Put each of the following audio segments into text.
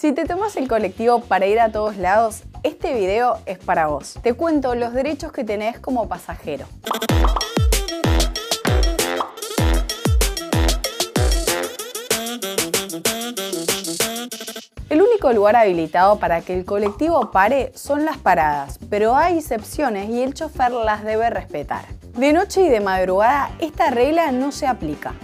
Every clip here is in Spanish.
Si te tomas el colectivo para ir a todos lados, este video es para vos. Te cuento los derechos que tenés como pasajero. El único lugar habilitado para que el colectivo pare son las paradas, pero hay excepciones y el chofer las debe respetar. De noche y de madrugada esta regla no se aplica.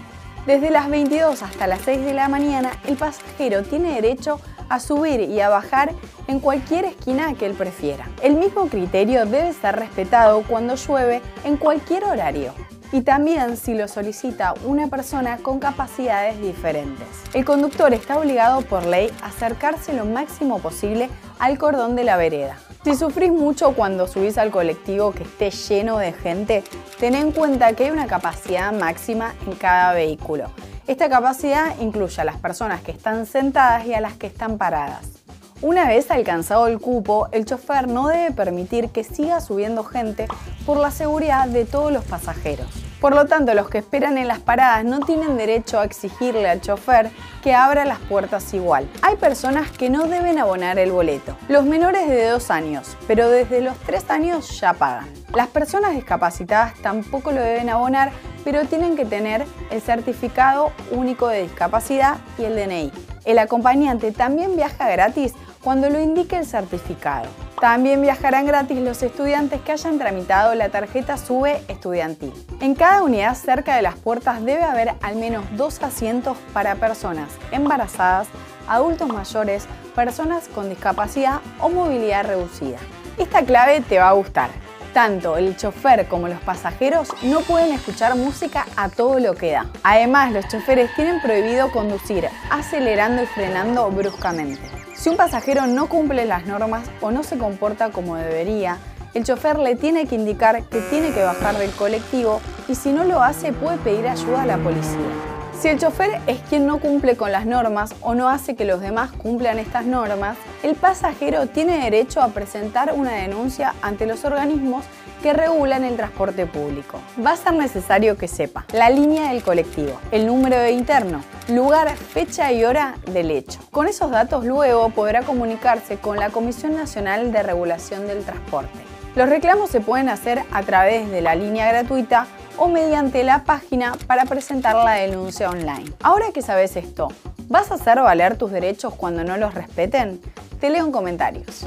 Desde las 22 hasta las 6 de la mañana, el pasajero tiene derecho subir y a bajar en cualquier esquina que él prefiera. El mismo criterio debe ser respetado cuando llueve en cualquier horario y también si lo solicita una persona con capacidades diferentes. El conductor está obligado por ley a acercarse lo máximo posible al cordón de la vereda. Si sufrís mucho cuando subís al colectivo que esté lleno de gente, ten en cuenta que hay una capacidad máxima en cada vehículo. Esta capacidad incluye a las personas que están sentadas y a las que están paradas. Una vez alcanzado el cupo, el chofer no debe permitir que siga subiendo gente por la seguridad de todos los pasajeros. Por lo tanto, los que esperan en las paradas no tienen derecho a exigirle al chofer que abra las puertas igual. Hay personas que no deben abonar el boleto. Los menores de 2 años, pero desde los 3 años ya pagan. Las personas discapacitadas tampoco lo deben abonar, pero tienen que tener el certificado único de discapacidad y el DNI. El acompañante también viaja gratis cuando lo indique el certificado. También viajarán gratis los estudiantes que hayan tramitado la tarjeta SUBE estudiantil. En cada unidad cerca de las puertas debe haber al menos dos asientos para personas embarazadas, adultos mayores, personas con discapacidad o movilidad reducida. Esta clave te va a gustar. Tanto el chofer como los pasajeros no pueden escuchar música a todo lo que da. Además, los choferes tienen prohibido conducir acelerando y frenando bruscamente. Si un pasajero no cumple las normas o no se comporta como debería, el chofer le tiene que indicar que tiene que bajar del colectivo y si no lo hace puede pedir ayuda a la policía. Si el chofer es quien no cumple con las normas o no hace que los demás cumplan estas normas, el pasajero tiene derecho a presentar una denuncia ante los organismos que regulan el transporte público. Va a ser necesario que sepa la línea del colectivo, el número de interno, lugar, fecha y hora del hecho. Con esos datos luego podrá comunicarse con la Comisión Nacional de Regulación del Transporte. Los reclamos se pueden hacer a través de la línea gratuita o mediante la página para presentar la denuncia online. Ahora que sabes esto, ¿vas a hacer valer tus derechos cuando no los respeten? Te leo en comentarios.